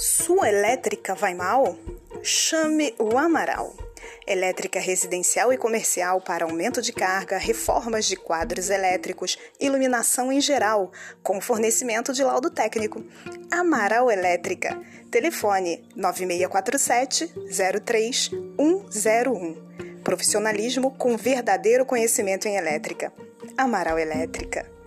Sua elétrica vai mal? Chame o Amaral. Elétrica residencial e comercial para aumento de carga, reformas de quadros elétricos, iluminação em geral, com fornecimento de laudo técnico. Amaral Elétrica. Telefone 9647 03101. Profissionalismo com verdadeiro conhecimento em elétrica. Amaral Elétrica.